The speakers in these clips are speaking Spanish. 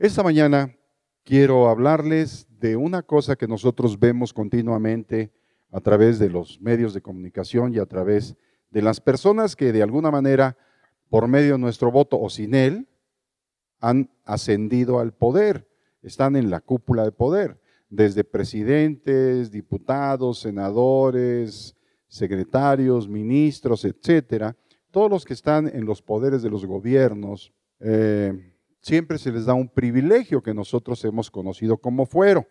Esta mañana quiero hablarles de una cosa que nosotros vemos continuamente a través de los medios de comunicación y a través de las personas que de alguna manera, por medio de nuestro voto o sin él, han ascendido al poder, están en la cúpula de poder, desde presidentes, diputados, senadores, secretarios, ministros, etcétera, todos los que están en los poderes de los gobiernos, eh, siempre se les da un privilegio que nosotros hemos conocido como fuero.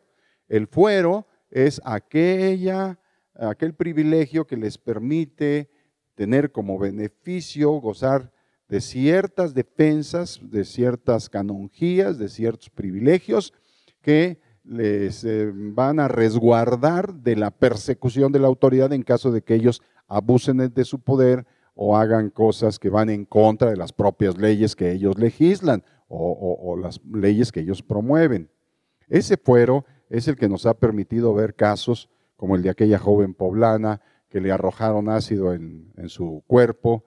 El fuero es aquella, aquel privilegio que les permite tener como beneficio gozar de ciertas defensas, de ciertas canonjías, de ciertos privilegios que les eh, van a resguardar de la persecución de la autoridad en caso de que ellos abusen de su poder o hagan cosas que van en contra de las propias leyes que ellos legislan o, las leyes que ellos promueven. Ese fuero es el que nos ha permitido ver casos como el de aquella joven poblana que le arrojaron ácido en, su cuerpo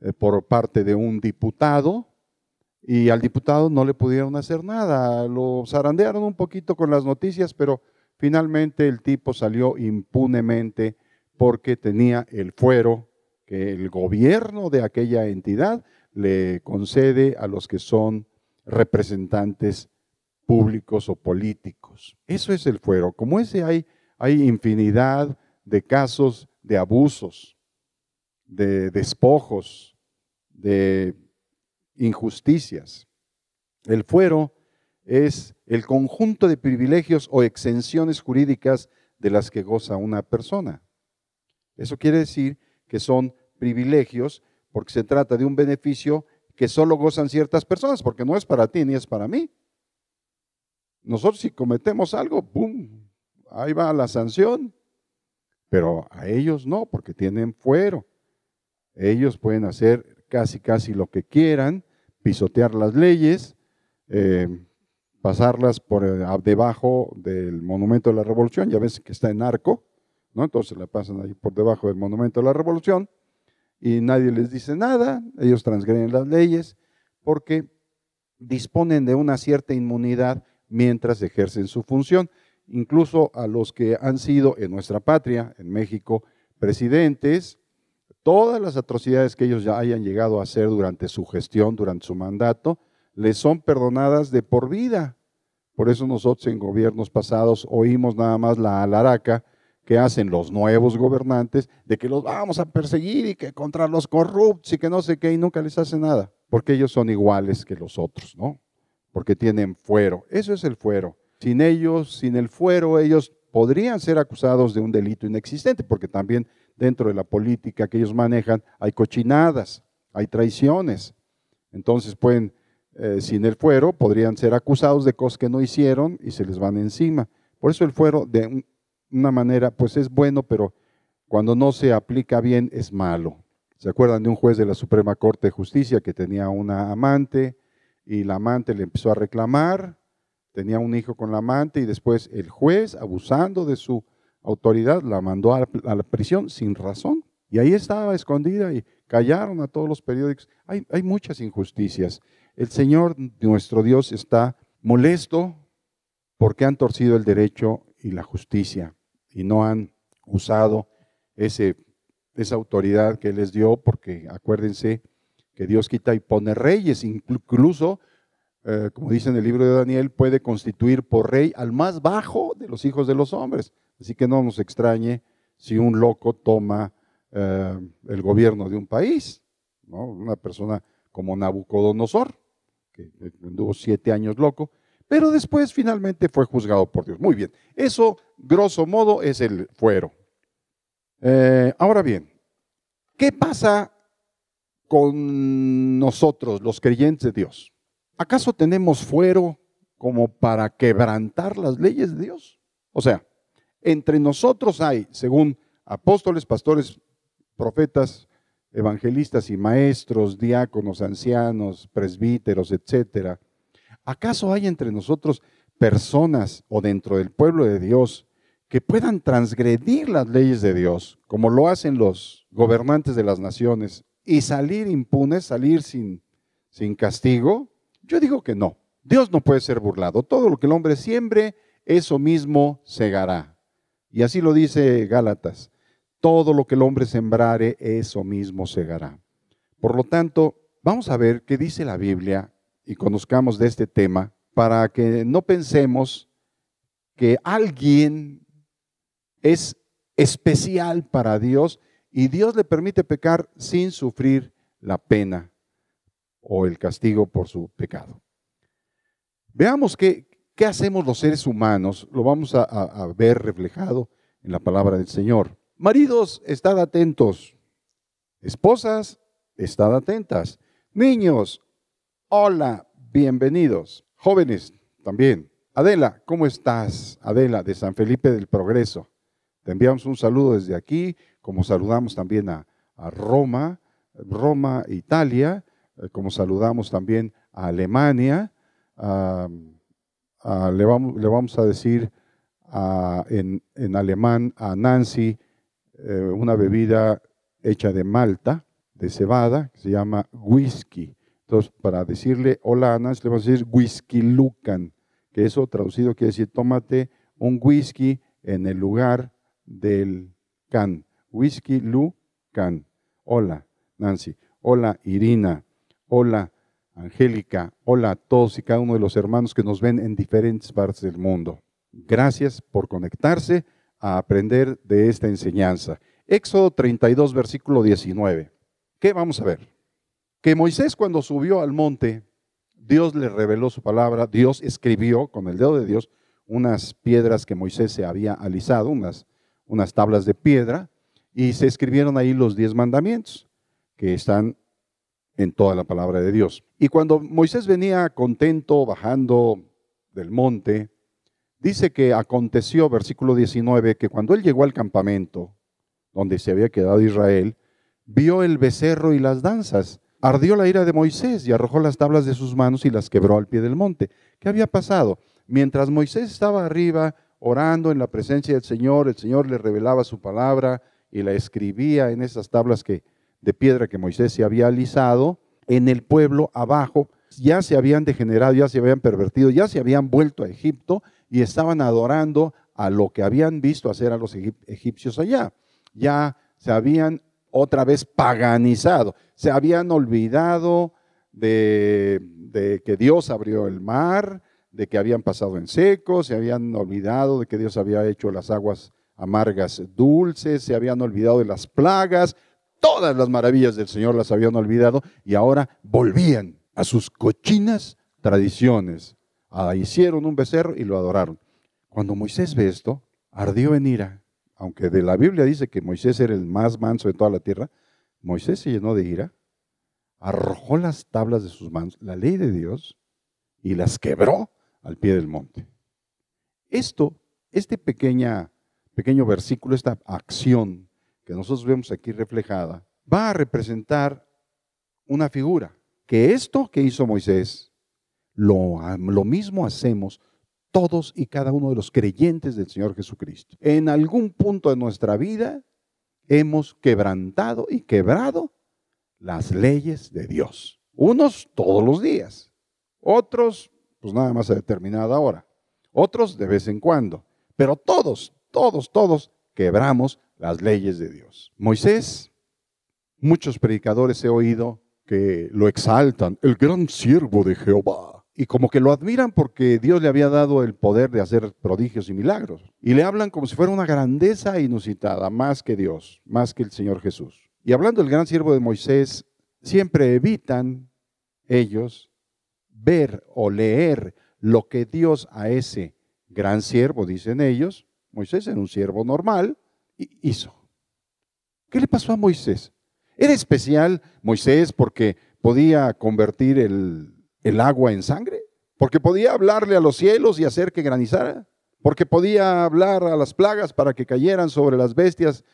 eh, por parte de un diputado y al diputado no le pudieron hacer nada. Lo zarandearon un poquito con las noticias, pero finalmente el tipo salió impunemente porque tenía el fuero que el gobierno de aquella entidad le concede a los que son representantes públicos o políticos. Eso es el fuero. Como ese hay, hay infinidad de casos de abusos, de despojos, de injusticias. El fuero es el conjunto de privilegios o exenciones jurídicas de las que goza una persona. Eso quiere decir que son privilegios porque se trata de un beneficio que solo gozan ciertas personas, porque no es para ti ni es para mí. Nosotros si cometemos algo, ¡pum! Ahí va la sanción. Pero a ellos no, porque tienen fuero. Ellos pueden hacer casi, casi lo que quieran, pisotear las leyes, eh, pasarlas por eh, debajo del monumento de la revolución. Ya ves que está en arco, ¿no? Entonces la pasan ahí por debajo del monumento de la revolución y nadie les dice nada, ellos transgreden las leyes porque disponen de una cierta inmunidad mientras ejercen su función. Incluso a los que han sido en nuestra patria, en México, presidentes, todas las atrocidades que ellos ya hayan llegado a hacer durante su gestión, durante su mandato, les son perdonadas de por vida. Por eso nosotros en gobiernos pasados oímos nada más la alaraca que hacen los nuevos gobernantes de que los vamos a perseguir y que contra los corruptos y que no sé qué y nunca les hace nada, porque ellos son iguales que los otros, ¿no? Porque tienen fuero. Eso es el fuero. Sin ellos, sin el fuero, ellos podrían ser acusados de un delito inexistente, porque también dentro de la política que ellos manejan hay cochinadas, hay traiciones. Entonces pueden, eh, sin el fuero, podrían ser acusados de cosas que no hicieron y se les van encima. Por eso el fuero de una manera, pues es bueno, pero cuando no se aplica bien es malo. ¿Se acuerdan de un juez de la Suprema Corte de Justicia que tenía una amante y la amante le empezó a reclamar, tenía un hijo con la amante y después el juez, abusando de su autoridad, la mandó a la, prisión sin razón? Y ahí estaba escondida y callaron a todos los periódicos. Hay, hay muchas injusticias. El Señor, nuestro Dios, está molesto porque han torcido el derecho y la justicia y no han usado ese, esa autoridad que les dio, porque acuérdense que Dios quita y pone reyes, incluso, eh, como dice en el libro de Daniel, puede constituir por rey al más bajo de los hijos de los hombres. Así que no nos extrañe si un loco toma eh, el gobierno de un país, una persona como Nabucodonosor, que anduvo siete años loco, pero después finalmente fue juzgado por Dios. Muy bien, eso grosso modo es el fuero. Eh, ahora bien, ¿qué pasa con nosotros, los creyentes de Dios? ¿Acaso tenemos fuero como para quebrantar las leyes de Dios? O sea, entre nosotros hay, según apóstoles, pastores, profetas, evangelistas y maestros, diáconos, ancianos, presbíteros, etcétera, ¿Acaso hay entre nosotros personas o dentro del pueblo de Dios que puedan transgredir las leyes de Dios, como lo hacen los gobernantes de las naciones, y salir impunes, salir sin, sin castigo? Yo digo que no. Dios no puede ser burlado. Todo lo que el hombre siembre, eso mismo segará. Y así lo dice Gálatas. Todo lo que el hombre sembrare, eso mismo segará. Por lo tanto, vamos a ver qué dice la Biblia y conozcamos de este tema para que no pensemos que alguien es especial para Dios y Dios le permite pecar sin sufrir la pena o el castigo por su pecado. Veamos qué, qué hacemos los seres humanos, lo vamos a, a ver reflejado en la palabra del Señor. Maridos, estad atentos. Esposas, estad atentas. Niños, hola, bienvenidos. Jóvenes, también. Adela, ¿cómo estás? Adela, de San Felipe del Progreso. Te enviamos un saludo desde aquí, como saludamos también a, Roma, Roma, Italia, eh, como saludamos también a Alemania, le, vamos, a decir en, alemán a Nancy eh, una bebida hecha de malta, de cebada, que se llama whisky. Entonces, para decirle hola a Nancy, le vamos a decir whisky lucan, que eso traducido quiere decir tómate un whisky en el lugar del can. Whisky lucan. Hola, Nancy. Hola, Irina. Hola, Angélica, hola a todos y cada uno de los hermanos que nos ven en diferentes partes del mundo. Gracias por conectarse a aprender de esta enseñanza. Éxodo 32, versículo 19. ¿Qué vamos a ver? Que Moisés cuando subió al monte, Dios le reveló su palabra, Dios escribió con el dedo de Dios unas piedras que Moisés se había alisado, unas, unas tablas de piedra, y se escribieron ahí los diez mandamientos que están en toda la palabra de Dios. Y cuando Moisés venía contento bajando del monte, dice que aconteció, versículo 19, que cuando él llegó al campamento donde se había quedado Israel, vio el becerro y las danzas. Ardió la ira de Moisés y arrojó las tablas de sus manos y las quebró al pie del monte. ¿Qué había pasado? Mientras Moisés estaba arriba orando en la presencia del Señor, el Señor le revelaba su palabra y la escribía en esas tablas que de piedra que Moisés se había alisado, en el pueblo abajo ya se habían degenerado, ya se habían pervertido, ya se habían vuelto a Egipto y estaban adorando a lo que habían visto hacer a los egipcios allá. Ya se habían otra vez paganizado, se habían olvidado de, de, que Dios abrió el mar, de que habían pasado en seco, se habían olvidado de que Dios había hecho las aguas amargas dulces, se habían olvidado de las plagas, todas las maravillas del Señor las habían olvidado y ahora volvían a sus cochinas tradiciones. Ah, hicieron un becerro y lo adoraron. Cuando Moisés ve esto, ardió en ira. Aunque de la Biblia dice que Moisés era el más manso de toda la tierra, Moisés se llenó de ira, arrojó las tablas de sus manos, la ley de Dios, y las quebró al pie del monte. Esto, este pequeña, pequeño versículo, esta acción que nosotros vemos aquí reflejada, va a representar una figura, que esto que hizo Moisés, lo, lo mismo hacemos todos y cada uno de los creyentes del Señor Jesucristo. En algún punto de nuestra vida hemos quebrantado y quebrado las leyes de Dios. Unos todos los días, otros pues nada más a determinada hora, otros de vez en cuando, pero todos, todos, todos quebramos las leyes de Dios. Moisés, muchos predicadores he oído que lo exaltan, el gran siervo de Jehová. Y como que lo admiran porque Dios le había dado el poder de hacer prodigios y milagros. Y le hablan como si fuera una grandeza inusitada, más que Dios, más que el Señor Jesús. Y hablando del gran siervo de Moisés, siempre evitan ellos ver o leer lo que Dios a ese gran siervo, dicen ellos, Moisés era un siervo normal, hizo. ¿Qué le pasó a Moisés? ¿Era especial Moisés porque podía convertir el, el agua en sangre? ¿Porque podía hablarle a los cielos y hacer que granizara? ¿Porque podía hablar a las plagas para que cayeran sobre las bestias,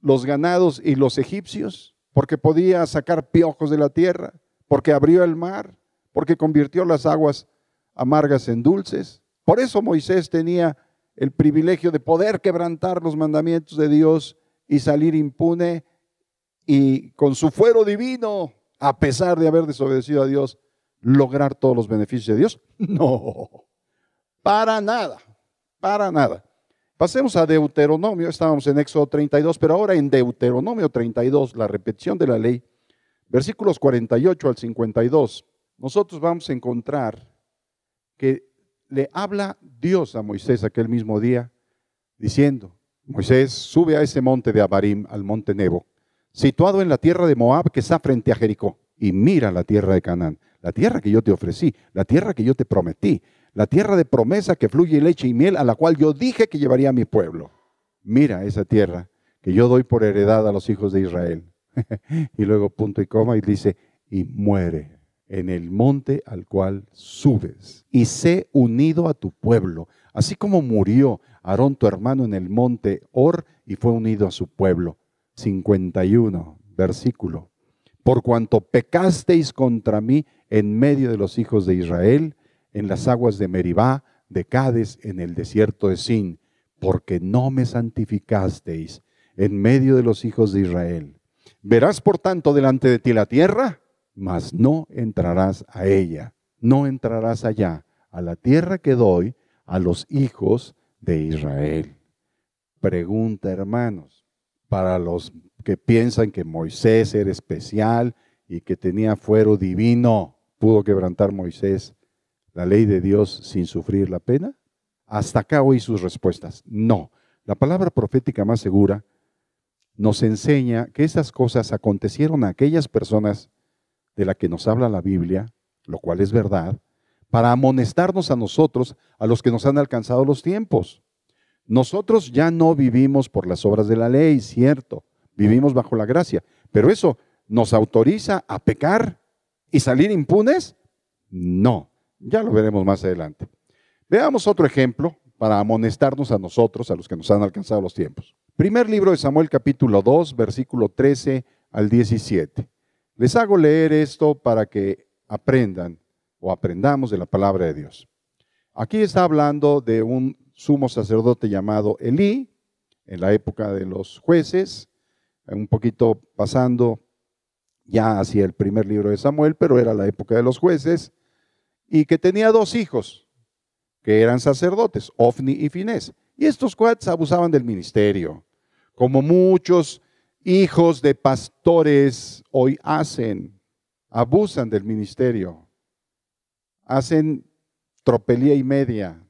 los ganados y los egipcios? ¿Porque podía sacar piojos de la tierra? ¿Porque abrió el mar? ¿Porque convirtió las aguas amargas en dulces? Por eso Moisés tenía el privilegio de poder quebrantar los mandamientos de Dios y salir impune y con su fuero divino, a pesar de haber desobedecido a Dios, lograr todos los beneficios de Dios? No, para nada, para nada. Pasemos a Deuteronomio, estábamos en Éxodo 32, pero ahora en Deuteronomio 32, la repetición de la ley, versículos 48 al 52, nosotros vamos a encontrar que le habla Dios a Moisés aquel mismo día, diciendo, Moisés, sube a ese monte de Abarim, al monte Nebo, situado en la tierra de Moab que está frente a Jericó, y mira la tierra de Canaán, la tierra que yo te ofrecí, la tierra que yo te prometí, la tierra de promesa que fluye leche y miel, a la cual yo dije que llevaría a mi pueblo. Mira esa tierra que yo doy por heredad a los hijos de Israel. y luego punto y coma y dice, y muere en el monte al cual subes, y sé unido a tu pueblo, así como murió Aarón tu hermano en el monte Or y fue unido a su pueblo. 51, versículo. Por cuanto pecasteis contra mí en medio de los hijos de Israel, en las aguas de Meribá, de Cades, en el desierto de Sin, porque no me santificasteis en medio de los hijos de Israel. Verás por tanto delante de ti la tierra, mas no entrarás a ella, no entrarás allá, a la tierra que doy a los hijos de Israel. Pregunta, hermanos, para los que piensan que Moisés era especial y que tenía fuero divino, ¿pudo quebrantar Moisés la ley de Dios sin sufrir la pena? Hasta acá oí sus respuestas. No. La palabra profética más segura nos enseña que esas cosas acontecieron a aquellas personas de las que nos habla la Biblia, lo cual es verdad, para amonestarnos a nosotros, a los que nos han alcanzado los tiempos. Nosotros ya no vivimos por las obras de la ley, cierto, vivimos bajo la gracia, pero eso nos autoriza a pecar y salir impunes? No. Ya lo veremos más adelante. Veamos otro ejemplo para amonestarnos a nosotros, a los que nos han alcanzado los tiempos. Primer libro de Samuel capítulo 2, versículo 13 al 17. Les hago leer esto para que aprendan o aprendamos de la palabra de Dios. Aquí está hablando de un sumo sacerdote llamado Elí, en la época de los jueces, un poquito pasando ya hacia el primer libro de Samuel, pero era la época de los jueces y que tenía dos hijos que eran sacerdotes, Ofni y Finés. Y estos cuates abusaban del ministerio, como muchos hijos de pastores hoy hacen, abusan del ministerio, hacen tropelía y media,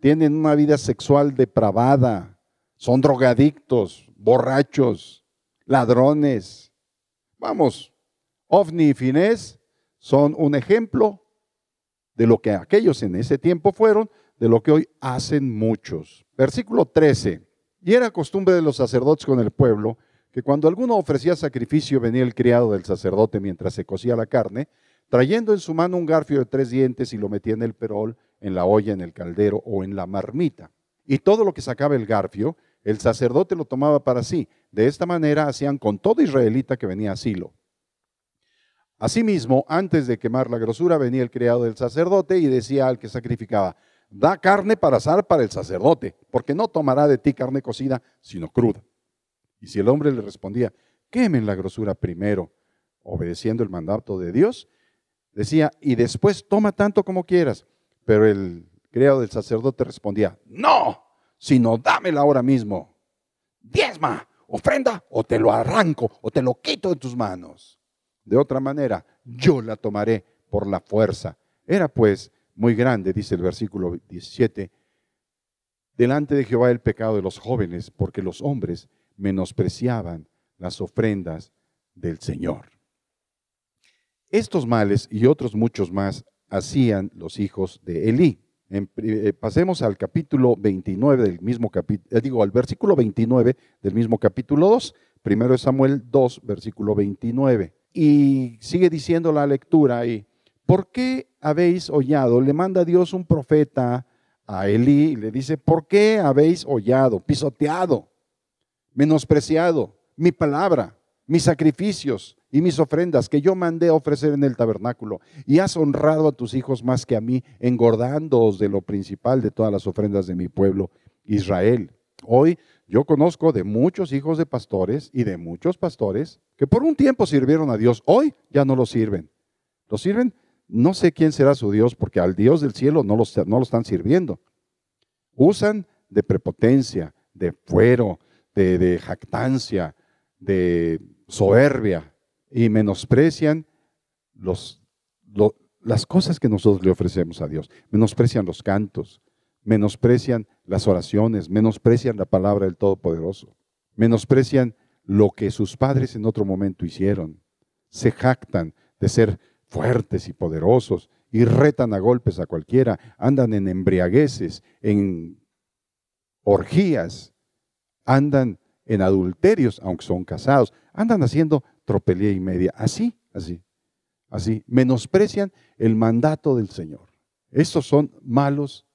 tienen una vida sexual depravada, son drogadictos, borrachos, ladrones. Vamos, Ofni y Finés son un ejemplo de lo que aquellos en ese tiempo fueron, de lo que hoy hacen muchos. Versículo 13. Y era costumbre de los sacerdotes con el pueblo que cuando alguno ofrecía sacrificio venía el criado del sacerdote mientras se cocía la carne, trayendo en su mano un garfio de tres dientes y lo metía en el perol, en la olla, en el caldero o en la marmita. Y todo lo que sacaba el garfio, el sacerdote lo tomaba para sí. De esta manera hacían con todo israelita que venía a Silo. Asimismo, antes de quemar la grosura, venía el criado del sacerdote y decía al que sacrificaba, da carne para asar para el sacerdote, porque no tomará de ti carne cocida, sino cruda. Y si el hombre le respondía, quemen la grosura primero, obedeciendo el mandato de Dios, decía, y después toma tanto como quieras. Pero el criado del sacerdote respondía, no, sino dámela ahora mismo. Diezma, ofrenda, o te lo arranco, o te lo quito de tus manos. De otra manera, yo la tomaré por la fuerza. Era pues muy grande, dice el versículo 17, delante de Jehová el pecado de los jóvenes, porque los hombres menospreciaban las ofrendas del Señor. Estos males y otros muchos más hacían los hijos de Elí. Eh, pasemos al capítulo 29 del mismo capítulo, eh, digo, al versículo 29 del mismo capítulo 2, primero de Samuel 2, versículo 29. Y sigue diciendo la lectura ahí, ¿por qué habéis hollado? Le manda Dios un profeta a Elí y le dice, ¿por qué habéis hollado, pisoteado, menospreciado mi palabra, mis sacrificios y mis ofrendas que yo mandé a ofrecer en el tabernáculo? Y has honrado a tus hijos más que a mí, engordándoos de lo principal de todas las ofrendas de mi pueblo Israel. Hoy yo conozco de muchos hijos de pastores y de muchos pastores que por un tiempo sirvieron a Dios, hoy ya no lo sirven. Lo sirven no sé quién será su Dios, porque al Dios del cielo no lo, no lo están sirviendo. Usan de prepotencia, de fuero, de, jactancia, de soberbia, y menosprecian los, las cosas que nosotros le ofrecemos a Dios. Menosprecian los cantos, menosprecian las oraciones, menosprecian la palabra del Todopoderoso, menosprecian lo que sus padres en otro momento hicieron. Se jactan de ser fuertes y poderosos y retan a golpes a cualquiera, andan en embriagueces, en orgías, andan en adulterios, aunque son casados, andan haciendo tropelía y media, así, así, así, menosprecian el mandato del Señor. Estos son malos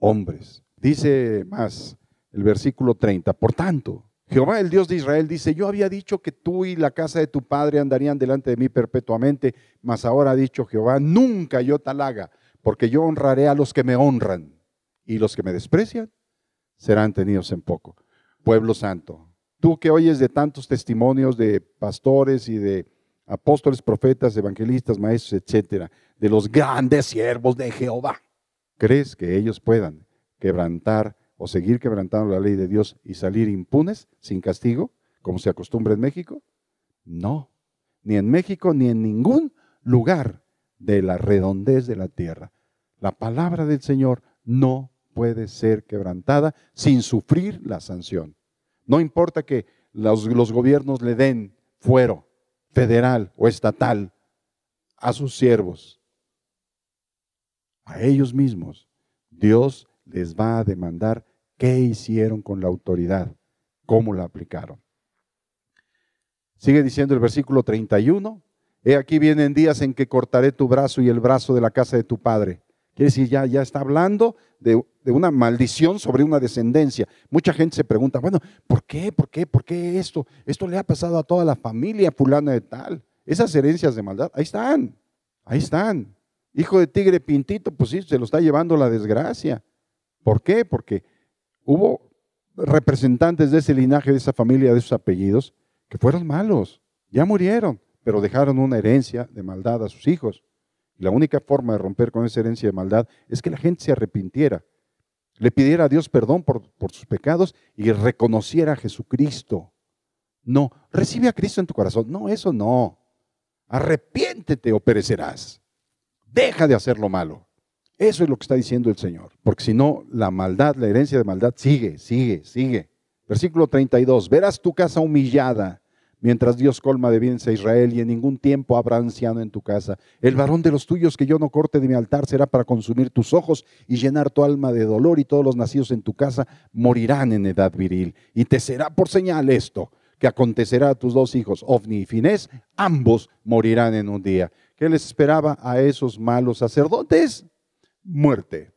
hombres. Dice más el versículo 30, por tanto, Jehová el Dios de Israel dice, yo había dicho que tú y la casa de tu padre andarían delante de mí perpetuamente, mas ahora ha dicho Jehová, nunca yo tal haga, porque yo honraré a los que me honran, y los que me desprecian serán tenidos en poco. Pueblo santo, tú que oyes de tantos testimonios de pastores y de apóstoles, profetas, evangelistas, maestros, etcétera, de los grandes siervos de Jehová, ¿crees que ellos puedan quebrantar o seguir quebrantando la ley de Dios y salir impunes, sin castigo, como se acostumbra en México? No, ni en México ni en ningún lugar de la redondez de la tierra. La palabra del Señor no puede ser quebrantada sin sufrir la sanción. No importa que los, gobiernos le den fuero federal o estatal a sus siervos, a ellos mismos, Dios les va a demandar qué hicieron con la autoridad, cómo la aplicaron. Sigue diciendo el versículo 31, he aquí vienen días en que cortaré tu brazo y el brazo de la casa de tu padre. Quiere decir, ya, ya está hablando de, de, una maldición sobre una descendencia. Mucha gente se pregunta, bueno, ¿por qué? ¿Por qué? ¿Por qué esto? Esto le ha pasado a toda la familia fulana de tal. Esas herencias de maldad, ahí están, ahí están. Hijo de tigre pintito, pues sí, se lo está llevando la desgracia. ¿Por qué? Porque hubo representantes de ese linaje, de esa familia, de esos apellidos, que fueron malos, ya murieron, pero dejaron una herencia de maldad a sus hijos. La única forma de romper con esa herencia de maldad es que la gente se arrepintiera, le pidiera a Dios perdón por, por sus pecados y reconociera a Jesucristo. No, recibe a Cristo en tu corazón. No, eso no. Arrepiéntete o perecerás. Deja de hacer lo malo. Eso es lo que está diciendo el Señor. Porque si no, la maldad, la herencia de maldad sigue, sigue, sigue. Versículo 32. Verás tu casa humillada mientras Dios colma de bienes a Israel y en ningún tiempo habrá anciano en tu casa. El varón de los tuyos que yo no corte de mi altar será para consumir tus ojos y llenar tu alma de dolor y todos los nacidos en tu casa morirán en edad viril. Y te será por señal esto, que acontecerá a tus dos hijos, Ofni y Finés, ambos morirán en un día. ¿Qué les esperaba a esos malos sacerdotes? muerte.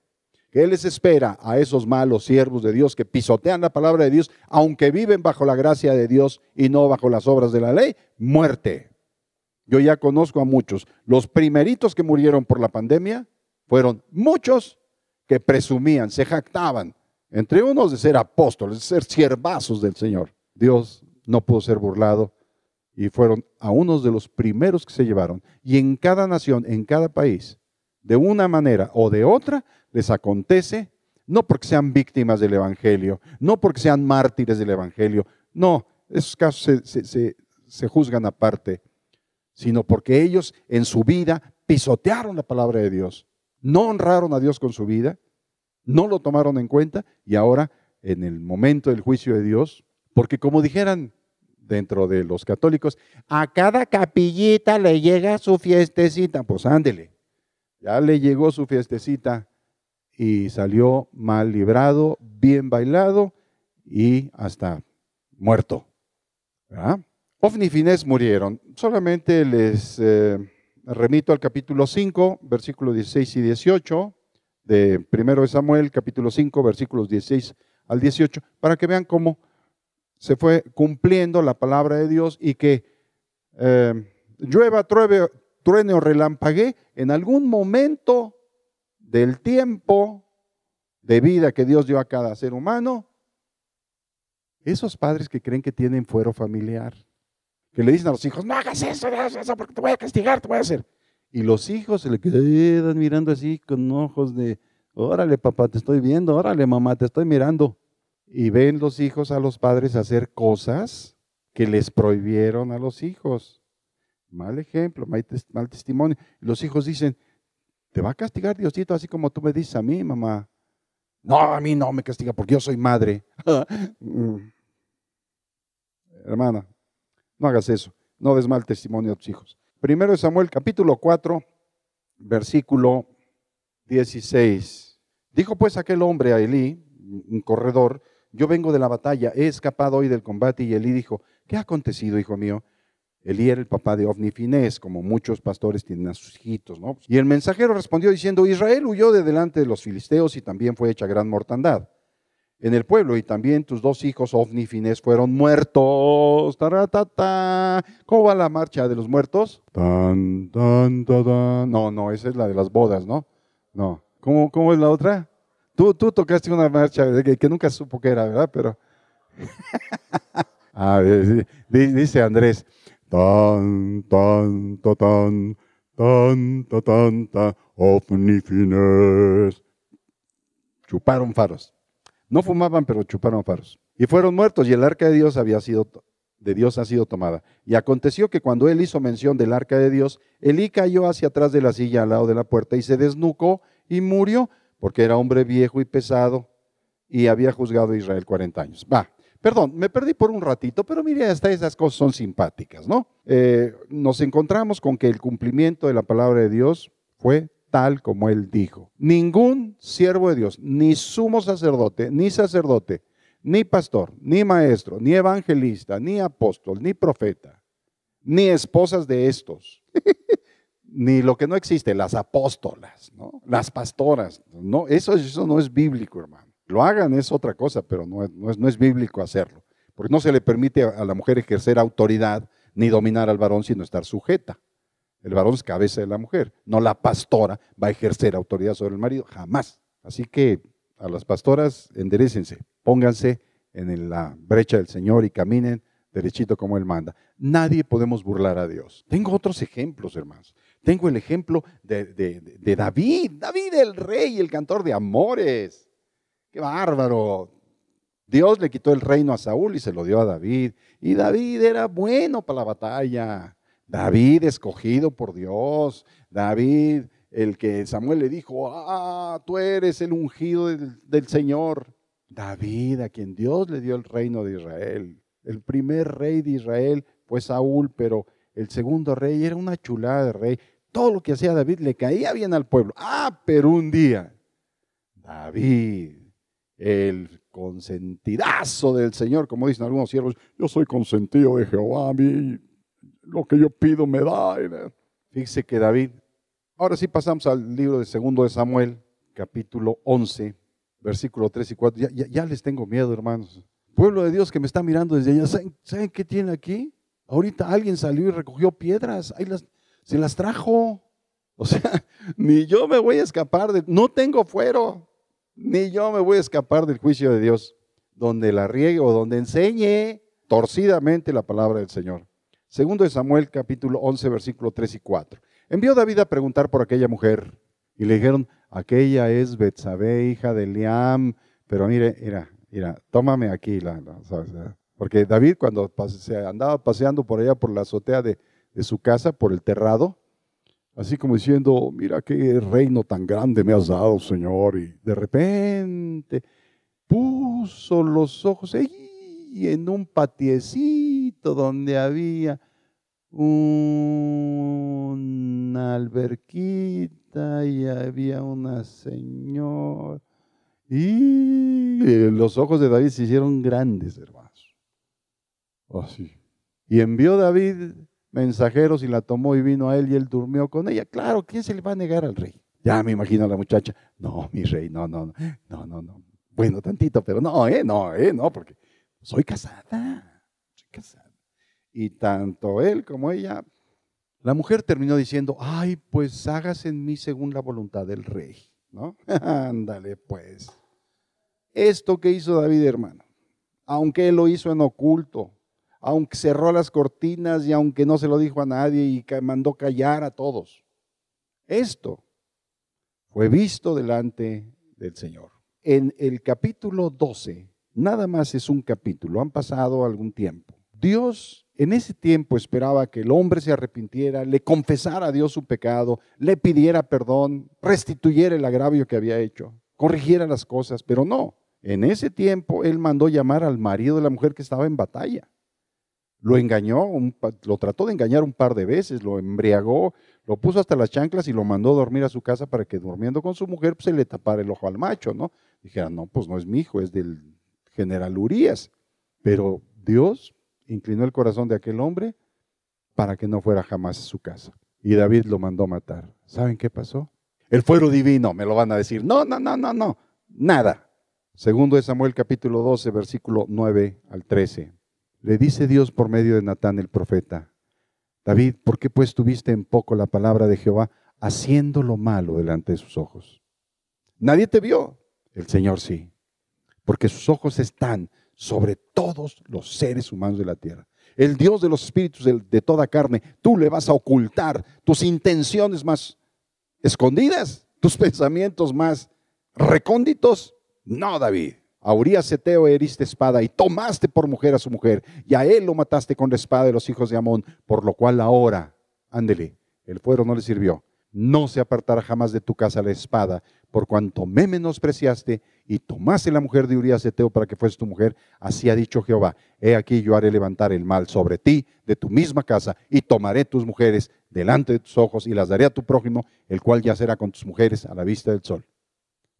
¿Qué les espera a esos malos siervos de Dios que pisotean la palabra de Dios, aunque viven bajo la gracia de Dios y no bajo las obras de la ley? Muerte. Yo ya conozco a muchos. Los primeritos que murieron por la pandemia fueron muchos que presumían, se jactaban, entre unos de ser apóstoles, de ser siervazos del Señor. Dios no pudo ser burlado y fueron a unos de los primeros que se llevaron. Y en cada nación, en cada país, de una manera o de otra, les acontece, no porque sean víctimas del Evangelio, no porque sean mártires del Evangelio, no, esos casos se, juzgan aparte, sino porque ellos en su vida pisotearon la palabra de Dios, no honraron a Dios con su vida, no lo tomaron en cuenta y ahora en el momento del juicio de Dios, porque como dijeran dentro de los católicos, a cada capillita le llega su fiestecita, pues ándele, ya le llegó su fiestecita y salió mal librado, bien bailado y hasta muerto. ¿verdad? Ofni y Finés murieron. Solamente les eh, remito al capítulo 5, versículos 16 y 18 de 1 de Samuel, capítulo 5, versículos 16 al 18, para que vean cómo se fue cumpliendo la palabra de Dios y que eh, llueva, truebe, truene o relampaguee, en algún momento del tiempo de vida que Dios dio a cada ser humano, esos padres que creen que tienen fuero familiar, que le dicen a los hijos, no hagas eso, no hagas eso, porque te voy a castigar, te voy a hacer. Y los hijos se le quedan mirando así con ojos de, órale papá, te estoy viendo, órale mamá, te estoy mirando. Y ven los hijos a los padres hacer cosas que les prohibieron a los hijos. Mal ejemplo, mal, testimonio. Los hijos dicen, te va a castigar Diosito así como tú me dices a mí, mamá. No, a mí no me castiga porque yo soy madre. Mm. Hermana, no hagas eso. No des mal testimonio a tus hijos. Primero de Samuel, capítulo 4, versículo 16. Dijo pues aquel hombre a Elí, un corredor, yo vengo de la batalla, he escapado hoy del combate. Y Elí dijo, ¿qué ha acontecido, hijo mío? Elí era el papá de Ofni Finés, como muchos pastores tienen a sus hijitos, ¿no? Y el mensajero respondió diciendo, Israel huyó de delante de los filisteos y también fue hecha gran mortandad en el pueblo y también tus dos hijos Ofni y Finés fueron muertos. ¿Cómo va la marcha de los muertos? Tan, tan, No, no, esa es la de las bodas, ¿no? No. ¿Cómo, cómo es la otra? Tú, tú tocaste una marcha que, que nunca supo que era, ¿verdad? Pero... ah, dice Andrés, tan, tan, tan, tan, tan, tan, Ofni Finés. Chuparon faros. No fumaban, pero chuparon faros. Y fueron muertos y el arca de Dios había sido de Dios ha sido tomada. Y aconteció que cuando él hizo mención del arca de Dios, Elí cayó hacia atrás de la silla al lado de la puerta y se desnucó y murió, porque era hombre viejo y pesado y había juzgado a Israel 40 años. Va, perdón, me perdí por un ratito, pero mire, hasta esas cosas son simpáticas, ¿no? Eh, nos encontramos con que el cumplimiento de la palabra de Dios fue tal como él dijo. Ningún siervo de Dios, ni sumo sacerdote, ni sacerdote, ni pastor, ni maestro, ni evangelista, ni apóstol, ni profeta, ni esposas de estos, ni lo que no existe, las apóstolas, ¿no? las pastoras. No, eso, eso no es bíblico, hermano. Lo hagan es otra cosa, pero no es bíblico hacerlo. Porque no se le permite a la mujer ejercer autoridad ni dominar al varón, sino estar sujeta. El varón es cabeza de la mujer, no la pastora va a ejercer autoridad sobre el marido, jamás. Así que a las pastoras enderecense, pónganse en la brecha del Señor y caminen derechito como Él manda. Nadie podemos burlar a Dios. Tengo otros ejemplos, hermanos. Tengo el ejemplo de, de David, David el rey, el cantor de amores. Bárbaro. Dios le quitó el reino a Saúl y se lo dio a David. Y David era bueno para la batalla. David escogido por Dios, David el que Samuel le dijo, ah, tú eres el ungido del, Señor. David, a quien Dios le dio el reino de Israel. El primer rey de Israel fue Saúl, pero el segundo rey era una chulada de rey. Todo lo que hacía David le caía bien al pueblo. Ah, pero un día, David, el consentidazo del Señor, como dicen algunos siervos, yo soy consentido de Jehová, mi lo que yo pido me da. Fíjese que David, ahora sí pasamos al libro de segundo de Samuel, capítulo 11, versículo 3 y 4. Ya, les tengo miedo, hermanos. Pueblo de Dios que me está mirando desde allá, ¿saben, qué tiene aquí? Ahorita alguien salió y recogió piedras, ahí las, se las trajo. O sea, ni yo me voy a escapar de, no tengo fuero, ni yo me voy a escapar del juicio de Dios, donde la riegue o donde enseñe torcidamente la palabra del Señor. Segundo de Samuel, capítulo 11, versículo 3 y 4. Envió David a preguntar por aquella mujer y le dijeron, aquella es Betsabé, hija de Liam, pero mire, mira, mira, tómame aquí, la, porque David cuando se andaba paseando por allá por la azotea de su casa, por el terrado, así como diciendo, mira qué reino tan grande me has dado, Señor, y de repente puso los ojos, en un patiecito donde había una alberquita y había una señora. Y los ojos de David se hicieron grandes, hermanos. Así. Y envió David mensajeros y la tomó y vino a él y él durmió con ella. Claro, ¿quién se le va a negar al rey? Ya me imagino a la muchacha. No, mi rey, no, no, no, no, no. Bueno, tantito, pero no, eh, no, eh, no, porque soy casada, soy casada. Y tanto él como ella, la mujer terminó diciendo, ay, pues hágase en mí según la voluntad del rey, ¿no? Ándale, pues. Esto que hizo David, hermano, aunque él lo hizo en oculto, aunque cerró las cortinas y aunque no se lo dijo a nadie y mandó callar a todos, Esto fue visto delante del Señor. En el capítulo 12, nada más es un capítulo, han pasado algún tiempo. Dios en ese tiempo esperaba que el hombre se arrepintiera, le confesara a Dios su pecado, le pidiera perdón, restituyera el agravio que había hecho, corrigiera las cosas, pero no. En ese tiempo él mandó llamar al marido de la mujer que estaba en batalla. Lo engañó, lo trató de engañar un par de veces, lo embriagó, lo puso hasta las chanclas y lo mandó a dormir a su casa para que durmiendo con su mujer pues, se le tapara el ojo al macho, ¿no? Dijera, no, pues no es mi hijo, es del general Urias. Pero Dios inclinó el corazón de aquel hombre para que no fuera jamás a su casa. Y David lo mandó matar. ¿Saben qué pasó? El fuero divino, me lo van a decir. No, no, no, no, no. Nada. Segundo de Samuel capítulo 12, versículo 9 al 13. Le dice Dios por medio de Natán el profeta, David, ¿por qué pues tuviste en poco la palabra de Jehová haciendo lo malo delante de sus ojos? Nadie te vio, el Señor sí, porque sus ojos están sobre todos los seres humanos de la tierra. El Dios de los espíritus de, toda carne, tú le vas a ocultar tus intenciones más escondidas, tus pensamientos más recónditos. No, David. A Urias Eteo heriste espada y tomaste por mujer a su mujer, y a él lo mataste con la espada de los hijos de Amón, por lo cual ahora, ándele, el fuero no le sirvió. No se apartará jamás de tu casa la espada, por cuanto me menospreciaste y tomaste la mujer de Urias Eteo para que fuese tu mujer, así ha dicho Jehová, he aquí yo haré levantar el mal sobre ti de tu misma casa y tomaré tus mujeres delante de tus ojos y las daré a tu prójimo, el cual yacerá con tus mujeres a la vista del sol,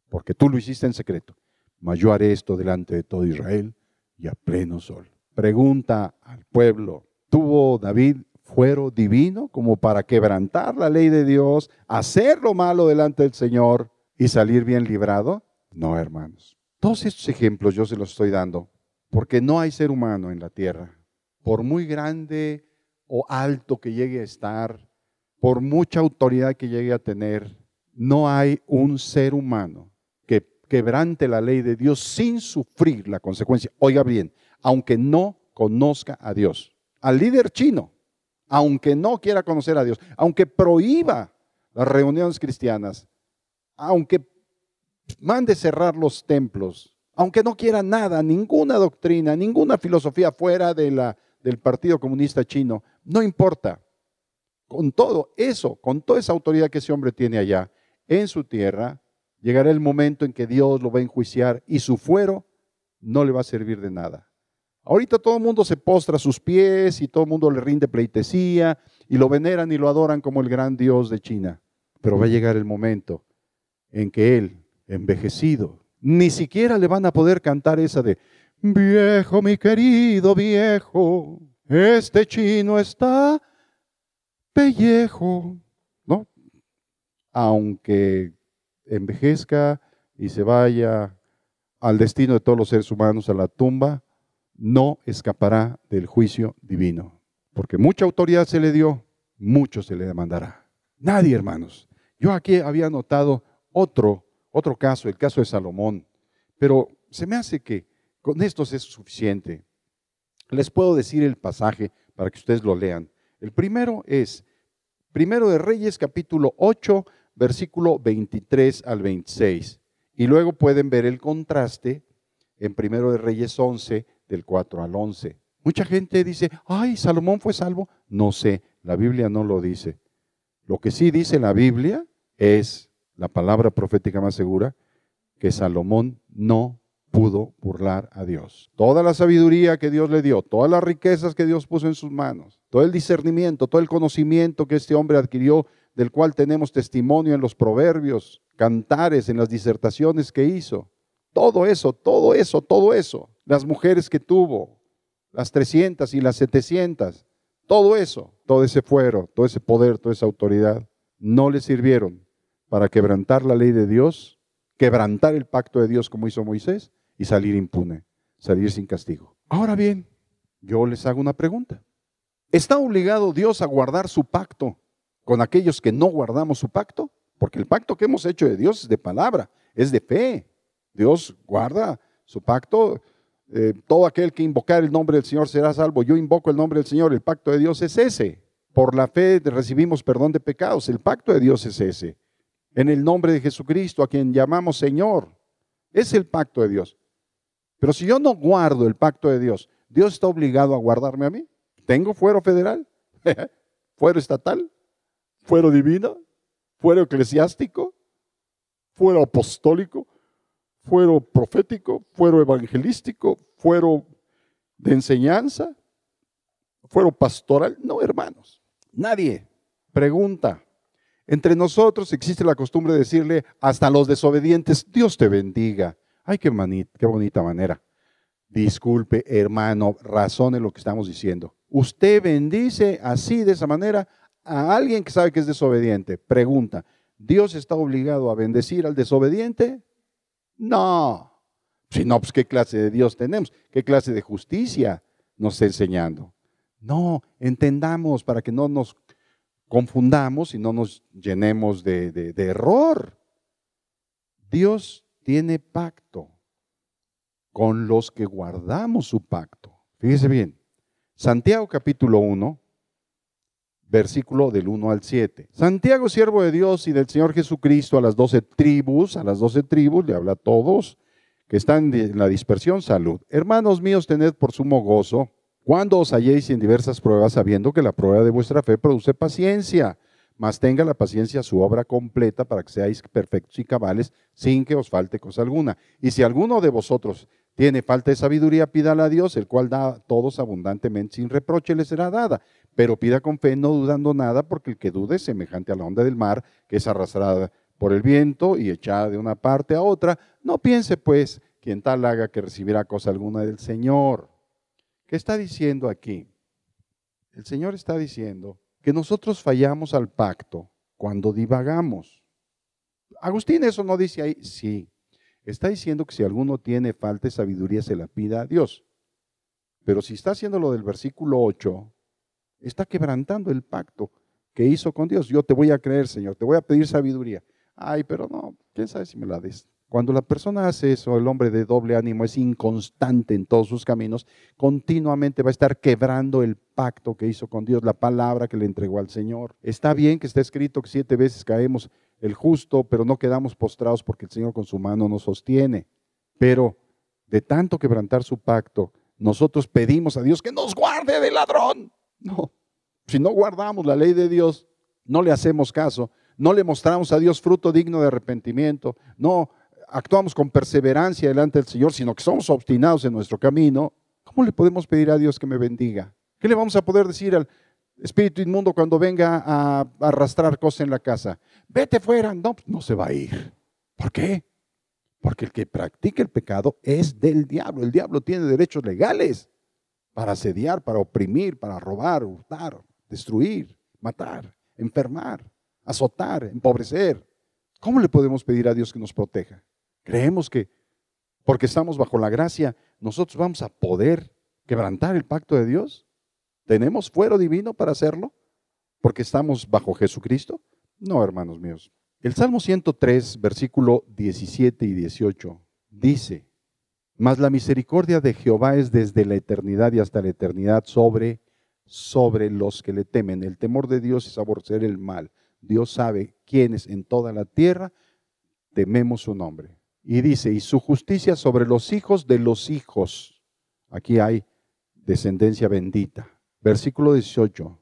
porque tú lo hiciste en secreto, mas yo haré esto delante de todo Israel y a pleno sol. Pregunta al pueblo, ¿tuvo David fuero divino como para quebrantar la ley de Dios, hacer lo malo delante del Señor y salir bien librado? No, hermanos. Todos estos ejemplos yo se los estoy dando porque no hay ser humano en la tierra, por muy grande o alto que llegue a estar, por mucha autoridad que llegue a tener, no hay un ser humano quebrante la ley de Dios sin sufrir la consecuencia. Oiga bien, aunque no conozca a Dios. Al líder chino, aunque no quiera conocer a Dios, aunque prohíba las reuniones cristianas, aunque mande cerrar los templos, aunque no quiera nada, ninguna doctrina, ninguna filosofía fuera de la, del Partido Comunista Chino, no importa. Con todo eso, con toda esa autoridad que ese hombre tiene allá en su tierra, llegará el momento en que Dios lo va a enjuiciar y su fuero no le va a servir de nada. Ahorita todo el mundo se postra a sus pies y todo el mundo le rinde pleitesía y lo veneran y lo adoran como el gran Dios de China. Pero va a llegar el momento en que él envejecido. Ni siquiera le van a poder cantar esa de, viejo, mi querido viejo, este chino está pellejo, ¿no? Aunque envejezca y se vaya al destino de todos los seres humanos, a la tumba, no escapará del juicio divino. Porque mucha autoridad se le dio, mucho se le demandará. Nadie, hermanos. Yo aquí había notado otro otro caso, el caso de Salomón. Pero se me hace que con estos es suficiente. Les puedo decir el pasaje para que ustedes lo lean. El primero es, primero de Reyes capítulo 8, versículo 23 al 26. Y luego pueden ver el contraste en primero de Reyes 11, del 4 al 11. Mucha gente dice, ay, Salomón fue salvo. No sé, la Biblia no lo dice. Lo que sí dice la Biblia es la palabra profética más segura, que Salomón no pudo burlar a Dios. Toda la sabiduría que Dios le dio, todas las riquezas que Dios puso en sus manos, todo el discernimiento, todo el conocimiento que este hombre adquirió, del cual tenemos testimonio en los proverbios, cantares, en las disertaciones que hizo. Todo eso, todo eso, todo eso. Las mujeres que tuvo, las 300 y las 700, todo eso, todo ese fuero, todo ese poder, toda esa autoridad, no le sirvieron para quebrantar la ley de Dios, quebrantar el pacto de Dios como hizo Moisés y salir impune, salir sin castigo. Ahora bien, yo les hago una pregunta. ¿Está obligado Dios a guardar su pacto con aquellos que no guardamos su pacto? Porque el pacto que hemos hecho de Dios es de palabra, es de fe. Dios guarda su pacto. Eh, todo aquel que invocar el nombre del Señor será salvo. Yo invoco el nombre del Señor. El pacto de Dios es ese. por la fe recibimos perdón de pecados. El pacto de Dios es ese. En el nombre de Jesucristo, a quien llamamos Señor. Es el pacto de Dios. Pero si yo no guardo el pacto de Dios, ¿Dios está obligado a guardarme a mí? ¿Tengo fuero federal? ¿Fuero estatal? ¿Fuero divino? ¿Fuero eclesiástico? ¿Fuero apostólico? ¿Fuero profético? ¿Fuero evangelístico? ¿Fuero de enseñanza? ¿Fuero pastoral? No, hermanos. Nadie pregunta. Entre nosotros existe la costumbre de decirle hasta los desobedientes, Dios te bendiga. Ay, qué, qué bonita manera. Disculpe, hermano, razone lo que estamos diciendo. Usted bendice así, de esa manera, a alguien que sabe que es desobediente. Pregunta, ¿Dios está obligado a bendecir al desobediente? No. Si no, pues qué clase de Dios tenemos, qué clase de justicia nos está enseñando. No, entendamos para que no nos confundamos y no nos llenemos de, de error. Dios tiene pacto con los que guardamos su pacto. Fíjese bien, Santiago capítulo 1, versículo del 1 al 7. Santiago, siervo de Dios y del Señor Jesucristo, a las doce tribus, a las doce tribus, le habla a todos que están en la dispersión, salud. Hermanos míos, tened por sumo gozo cuando os halléis en diversas pruebas, sabiendo que la prueba de vuestra fe produce paciencia mas tenga la paciencia su obra completa para que seáis perfectos y cabales sin que os falte cosa alguna. Y si alguno de vosotros tiene falta de sabiduría, pídala a Dios, el cual da a todos abundantemente sin reproche, le será dada. Pero pida con fe, no dudando nada, porque el que dude es semejante a la onda del mar, que es arrastrada por el viento y echada de una parte a otra. No piense, pues, quien tal haga que recibirá cosa alguna del Señor. ¿Qué está diciendo aquí? El Señor está diciendo que nosotros fallamos al pacto cuando divagamos. Agustín eso no dice ahí, sí. Está diciendo que si alguno tiene falta de sabiduría se la pida a Dios. Pero si está haciendo lo del versículo 8, está quebrantando el pacto que hizo con Dios. Yo te voy a creer, Señor, te voy a pedir sabiduría. Ay, pero no, quién sabe si me la des. Cuando la persona hace eso, el hombre de doble ánimo es inconstante en todos sus caminos, continuamente va a estar quebrando el pacto que hizo con Dios, la palabra que le entregó al Señor. Está bien que está escrito que siete veces caemos el justo, pero no quedamos postrados porque el Señor con su mano nos sostiene. Pero de tanto quebrantar su pacto, nosotros pedimos a Dios que nos guarde del ladrón. No, si no guardamos la ley de Dios, no le hacemos caso, no le mostramos a Dios fruto digno de arrepentimiento, no actuamos con perseverancia delante del Señor, sino que somos obstinados en nuestro camino, ¿cómo le podemos pedir a Dios que me bendiga? ¿Qué le vamos a poder decir al espíritu inmundo cuando venga a arrastrar cosas en la casa? Vete fuera. No, no se va a ir. ¿Por qué? Porque el que practica el pecado es del diablo. El diablo tiene derechos legales para asediar, para oprimir, para robar, hurtar, destruir, matar, enfermar, azotar, empobrecer. ¿Cómo le podemos pedir a Dios que nos proteja? Creemos que porque estamos bajo la gracia, nosotros vamos a poder quebrantar el pacto de Dios. ¿Tenemos fuero divino para hacerlo? ¿Porque estamos bajo Jesucristo? No, hermanos míos. El Salmo 103, versículo 17 y 18, dice, Mas la misericordia de Jehová es desde la eternidad y hasta la eternidad sobre, sobre los que le temen. El temor de Dios es aborrecer el mal. Dios sabe quiénes en toda la tierra tememos su nombre. Y dice, y su justicia sobre los hijos de los hijos. Aquí hay descendencia bendita. Versículo 18.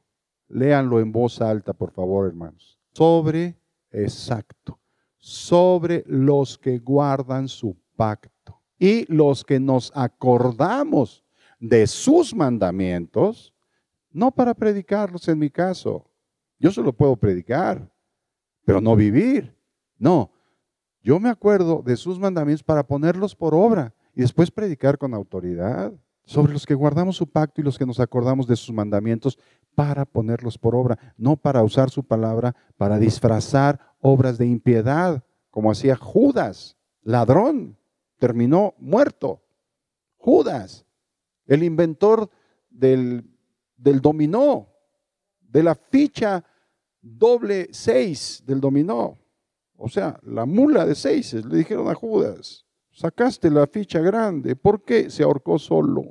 Léanlo en voz alta, por favor, hermanos. Sobre, exacto, sobre los que guardan su pacto y los que nos acordamos de sus mandamientos, no para predicarlos en mi caso. Yo solo puedo predicar, pero no vivir. No, yo me acuerdo de sus mandamientos para ponerlos por obra y después predicar con autoridad sobre los que guardamos su pacto y los que nos acordamos de sus mandamientos para ponerlos por obra, no para usar su palabra para disfrazar obras de impiedad, como hacía Judas, ladrón, terminó muerto. Judas, el inventor del, del dominó, de la ficha doble seis del dominó. O sea, la mula de seis, le dijeron a Judas, sacaste la ficha grande, ¿por qué se ahorcó solo?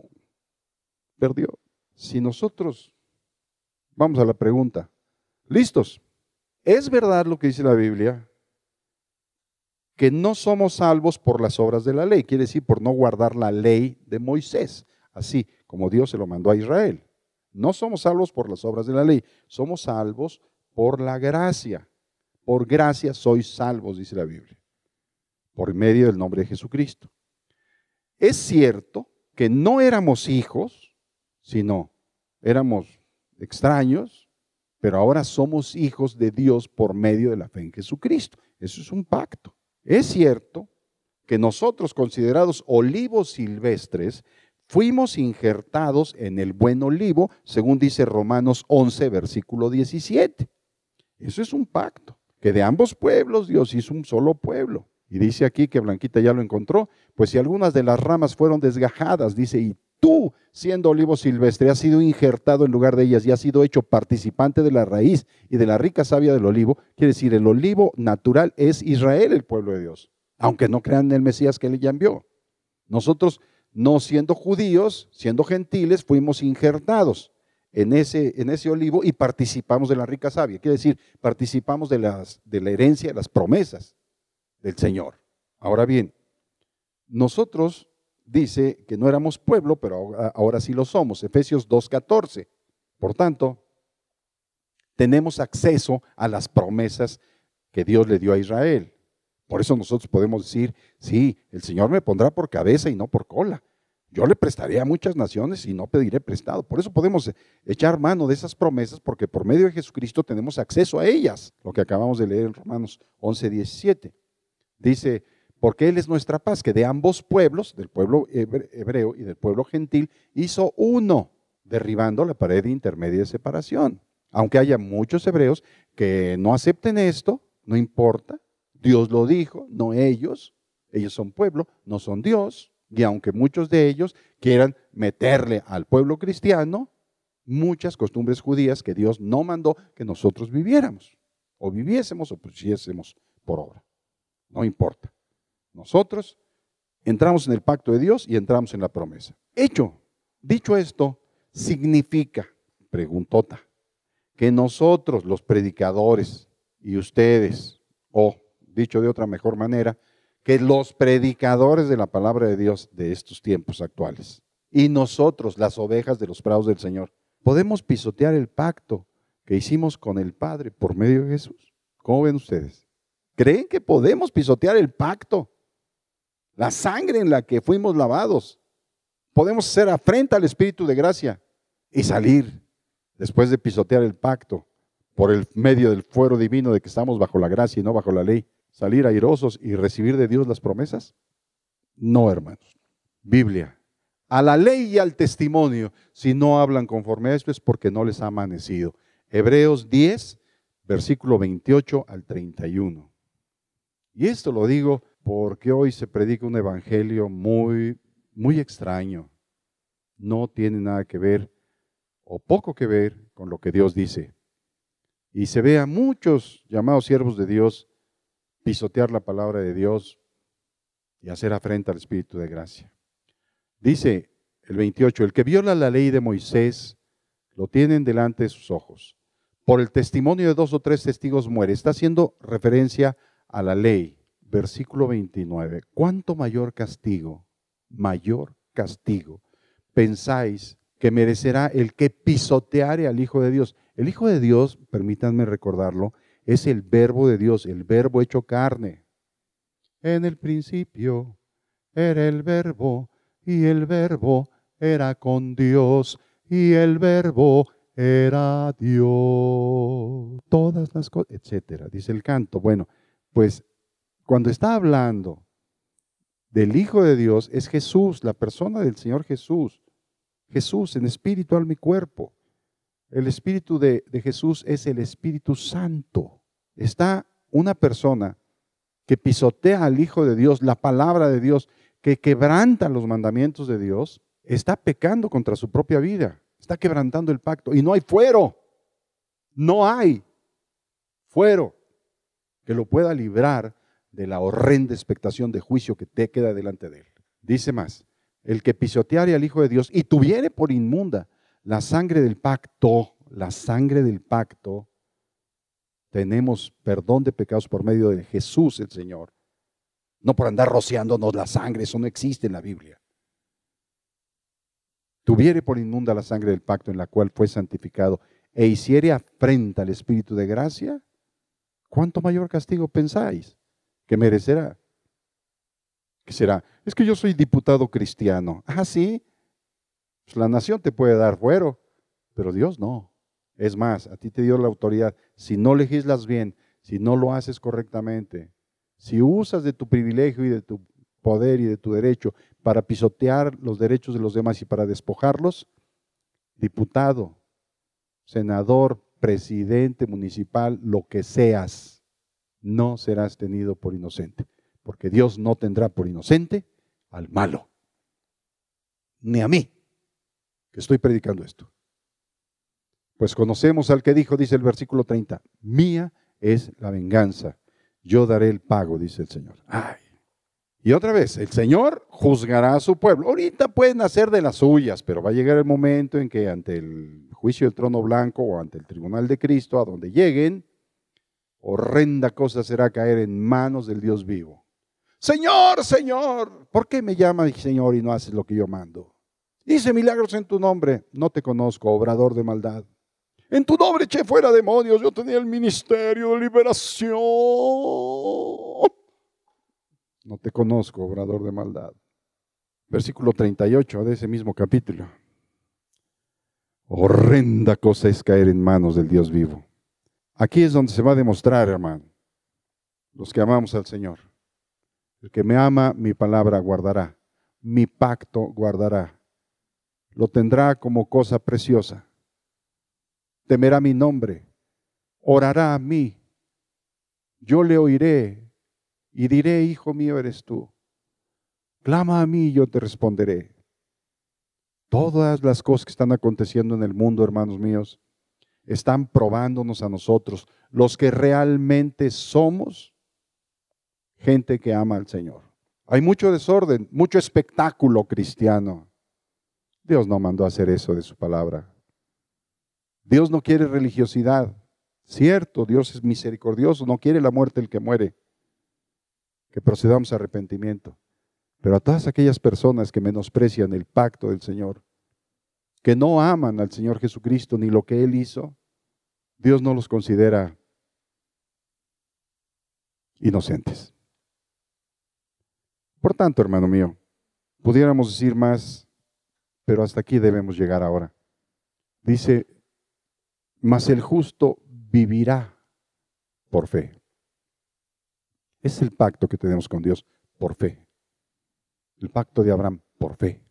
Perdió. Si nosotros Vamos a la pregunta. ¿Listos? ¿Es verdad lo que dice la Biblia? Que no somos salvos por las obras de la ley, quiere decir por no guardar la ley de Moisés, así como Dios se lo mandó a Israel. No somos salvos por las obras de la ley, somos salvos por la gracia. Por gracia sois salvos, dice la Biblia, por medio del nombre de Jesucristo. Es cierto que no éramos hijos, sino éramos extraños, pero ahora somos hijos de Dios por medio de la fe en Jesucristo. Eso es un pacto. Es cierto que nosotros, considerados olivos silvestres, fuimos injertados en el buen olivo, según dice Romanos 11, versículo 17. Eso es un pacto, que de ambos pueblos Dios hizo un solo pueblo. Y dice aquí que Blanquita ya lo encontró, pues si algunas de las ramas fueron desgajadas, dice, y tú, siendo olivo silvestre, has sido injertado en lugar de ellas y has sido hecho participante de la raíz y de la rica savia del olivo, quiere decir, el olivo natural es Israel, el pueblo de Dios, aunque no crean en el Mesías que él ya envió. Nosotros, no siendo judíos, siendo gentiles, fuimos injertados en ese, en ese olivo y participamos de la rica savia. Quiere decir, participamos de, las, de la herencia, de las promesas del Señor. Ahora bien, nosotros dice que no éramos pueblo, pero ahora sí lo somos. Efesios 2.14. Por tanto, tenemos acceso a las promesas que Dios le dio a Israel. Por eso nosotros podemos decir, sí, el Señor me pondrá por cabeza y no por cola. Yo le prestaré a muchas naciones y no pediré prestado. Por eso podemos echar mano de esas promesas porque por medio de Jesucristo tenemos acceso a ellas, lo que acabamos de leer en Romanos 11, 17. Dice, porque Él es nuestra paz, que de ambos pueblos, del pueblo hebreo y del pueblo gentil, hizo uno, derribando la pared intermedia de separación. Aunque haya muchos hebreos que no acepten esto, no importa, Dios lo dijo, no ellos, ellos son pueblo, no son Dios, y aunque muchos de ellos quieran meterle al pueblo cristiano muchas costumbres judías que Dios no mandó que nosotros viviéramos, o viviésemos o pusiésemos por obra. No importa. Nosotros entramos en el pacto de Dios y entramos en la promesa. Hecho, dicho esto, significa, preguntota, que nosotros, los predicadores, y ustedes, o dicho de otra mejor manera, que los predicadores de la palabra de Dios de estos tiempos actuales y nosotros, las ovejas de los prados del Señor, podemos pisotear el pacto que hicimos con el Padre por medio de Jesús. ¿Cómo ven ustedes? ¿Creen que podemos pisotear el pacto? La sangre en la que fuimos lavados. Podemos hacer afrenta al Espíritu de gracia y salir después de pisotear el pacto por el medio del fuero divino de que estamos bajo la gracia y no bajo la ley salir airosos y recibir de Dios las promesas? No, hermanos. Biblia. A la ley y al testimonio, si no hablan conforme a esto es porque no les ha amanecido. Hebreos 10, versículo 28 al 31. Y esto lo digo porque hoy se predica un evangelio muy, muy extraño. No tiene nada que ver o poco que ver con lo que Dios dice. Y se ve a muchos llamados siervos de Dios pisotear la palabra de Dios y hacer afrenta al Espíritu de gracia. Dice el 28, el que viola la ley de Moisés lo tienen delante de sus ojos. Por el testimonio de dos o tres testigos muere. Está haciendo referencia a la ley. Versículo 29. ¿Cuánto mayor castigo, mayor castigo, pensáis que merecerá el que pisoteare al Hijo de Dios? El Hijo de Dios, permítanme recordarlo, es el verbo de Dios, el verbo hecho carne. En el principio era el verbo y el verbo era con Dios y el verbo era Dios. Todas las cosas, etcétera, dice el canto. Bueno, pues cuando está hablando del Hijo de Dios es Jesús, la persona del Señor Jesús. Jesús en espíritu, alma y cuerpo. El espíritu de, Jesús es el Espíritu Santo. Está una persona que pisotea al Hijo de Dios, la palabra de Dios, que quebranta los mandamientos de Dios, está pecando contra su propia vida, está quebrantando el pacto. Y no hay fuero, no hay fuero que lo pueda librar de la horrenda expectación de juicio que te queda delante de él. Dice más, el que pisoteare al Hijo de Dios y tuviere por inmunda la sangre del pacto la sangre del pacto, tenemos perdón de pecados por medio de Jesús el Señor. No por andar rociándonos la sangre, eso no existe en la Biblia. Tuviere por inmunda la sangre del pacto en la cual fue santificado e hiciere afrenta al Espíritu de gracia, ¿cuánto mayor castigo pensáis que merecerá? ¿Qué será? Es que yo soy diputado cristiano. Ah, sí. Pues la nación te puede dar fuero, pero Dios no. Es más, a ti te dio la autoridad. Si no legislas bien, si no lo haces correctamente, si usas de tu privilegio y de tu poder y de tu derecho para pisotear los derechos de los demás y para despojarlos, diputado, senador, presidente municipal, lo que seas, no serás tenido por inocente, porque Dios no tendrá por inocente al malo, ni a mí, estoy predicando esto. Pues conocemos al que dijo, dice el versículo 30, mía es la venganza, yo daré el pago, dice el Señor. Ay. Y otra vez, el Señor juzgará a su pueblo. Ahorita pueden hacer de las suyas, pero va a llegar el momento en que ante el juicio del trono blanco o ante el tribunal de Cristo, a donde lleguen, horrenda cosa será caer en manos del Dios vivo. Señor, Señor, ¿por qué me llamas Señor y no haces lo que yo mando? Hice milagros en tu nombre, no te conozco, obrador de maldad. En tu nombre eché fuera demonios, yo tenía el ministerio de liberación. No te conozco, obrador de maldad. Versículo 38 de ese mismo capítulo. Horrenda cosa es caer en manos del Dios vivo. Aquí es donde se va a demostrar, hermano, los que amamos al Señor. El que me ama, mi palabra guardará, mi pacto guardará. Lo tendrá como cosa preciosa temerá mi nombre, orará a mí, yo le oiré y diré, Hijo mío eres tú. Clama a mí y yo te responderé. Todas las cosas que están aconteciendo en el mundo, hermanos míos, están probándonos a nosotros, los que realmente somos gente que ama al Señor. Hay mucho desorden, mucho espectáculo cristiano. Dios no mandó a hacer eso de su palabra. Dios no quiere religiosidad. Cierto, Dios es misericordioso, no quiere la muerte el que muere. Que procedamos a arrepentimiento. Pero a todas aquellas personas que menosprecian el pacto del Señor, que no aman al Señor Jesucristo ni lo que Él hizo, Dios no los considera inocentes. Por tanto, hermano mío, pudiéramos decir más, pero hasta aquí debemos llegar ahora. Dice mas el justo vivirá por fe. Es el pacto que tenemos con Dios por fe. El pacto de Abraham por fe.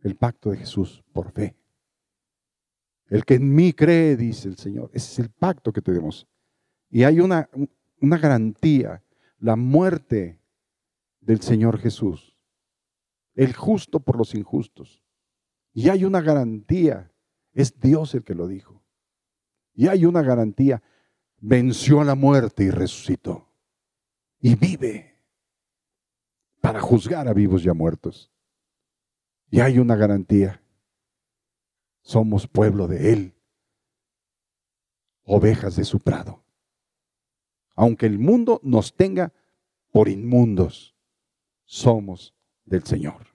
El pacto de Jesús por fe. El que en mí cree, dice el Señor. Ese es el pacto que tenemos. Y hay una, una garantía, la muerte del Señor Jesús. El justo por los injustos. Y hay una garantía, es Dios el que lo dijo. Y hay una garantía. Venció a la muerte y resucitó. Y vive para juzgar a vivos y a muertos. Y hay una garantía. Somos pueblo de Él. Ovejas de su prado. Aunque el mundo nos tenga por inmundos, somos del Señor.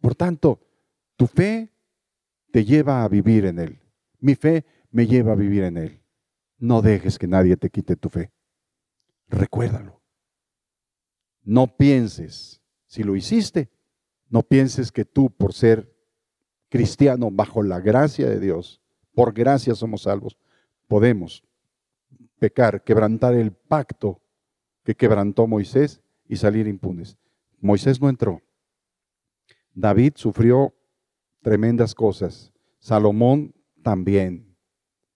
Por tanto, tu fe te lleva a vivir en Él. Mi fe me lleva a vivir en Él. No dejes que nadie te quite tu fe. Recuérdalo. No pienses, si lo hiciste, no pienses que tú, por ser cristiano bajo la gracia de Dios, por gracia somos salvos, podemos pecar, quebrantar el pacto que quebrantó Moisés y salir impunes. Moisés no entró. David sufrió tremendas cosas. Salomón también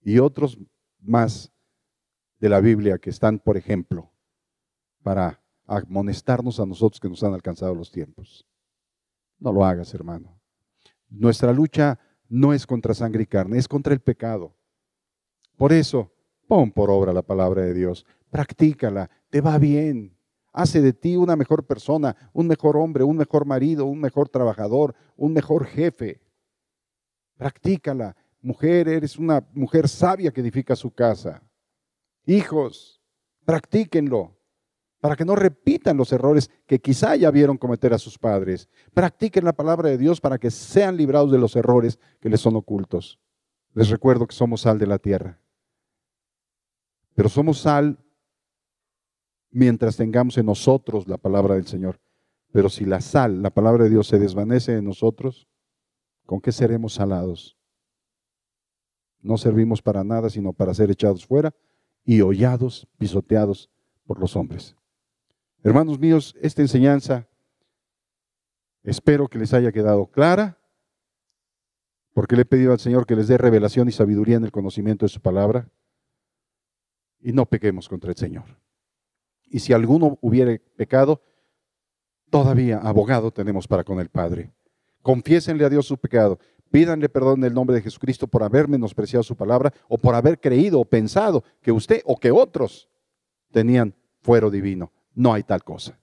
y otros más de la Biblia que están, por ejemplo, para amonestarnos a nosotros que nos han alcanzado los tiempos. No lo hagas, hermano. Nuestra lucha no es contra sangre y carne, es contra el pecado. Por eso, pon por obra la palabra de Dios, practícala, te va bien. Hace de ti una mejor persona, un mejor hombre, un mejor marido, un mejor trabajador, un mejor jefe. Practícala, mujer, eres una mujer sabia que edifica su casa. Hijos, practíquenlo para que no repitan los errores que quizá ya vieron cometer a sus padres. Practiquen la palabra de Dios para que sean librados de los errores que les son ocultos. Les recuerdo que somos sal de la tierra. Pero somos sal mientras tengamos en nosotros la palabra del Señor. Pero si la sal, la palabra de Dios, se desvanece en nosotros, ¿con qué seremos salados? No servimos para nada, sino para ser echados fuera y hollados, pisoteados por los hombres. Hermanos míos, esta enseñanza espero que les haya quedado clara, porque le he pedido al Señor que les dé revelación y sabiduría en el conocimiento de su palabra, y no pequemos contra el Señor. Y si alguno hubiere pecado, todavía abogado tenemos para con el Padre. Confiésenle a Dios su pecado, pídanle perdón en el nombre de Jesucristo por haber menospreciado su palabra o por haber creído o pensado que usted o que otros tenían fuero divino. No hay tal cosa.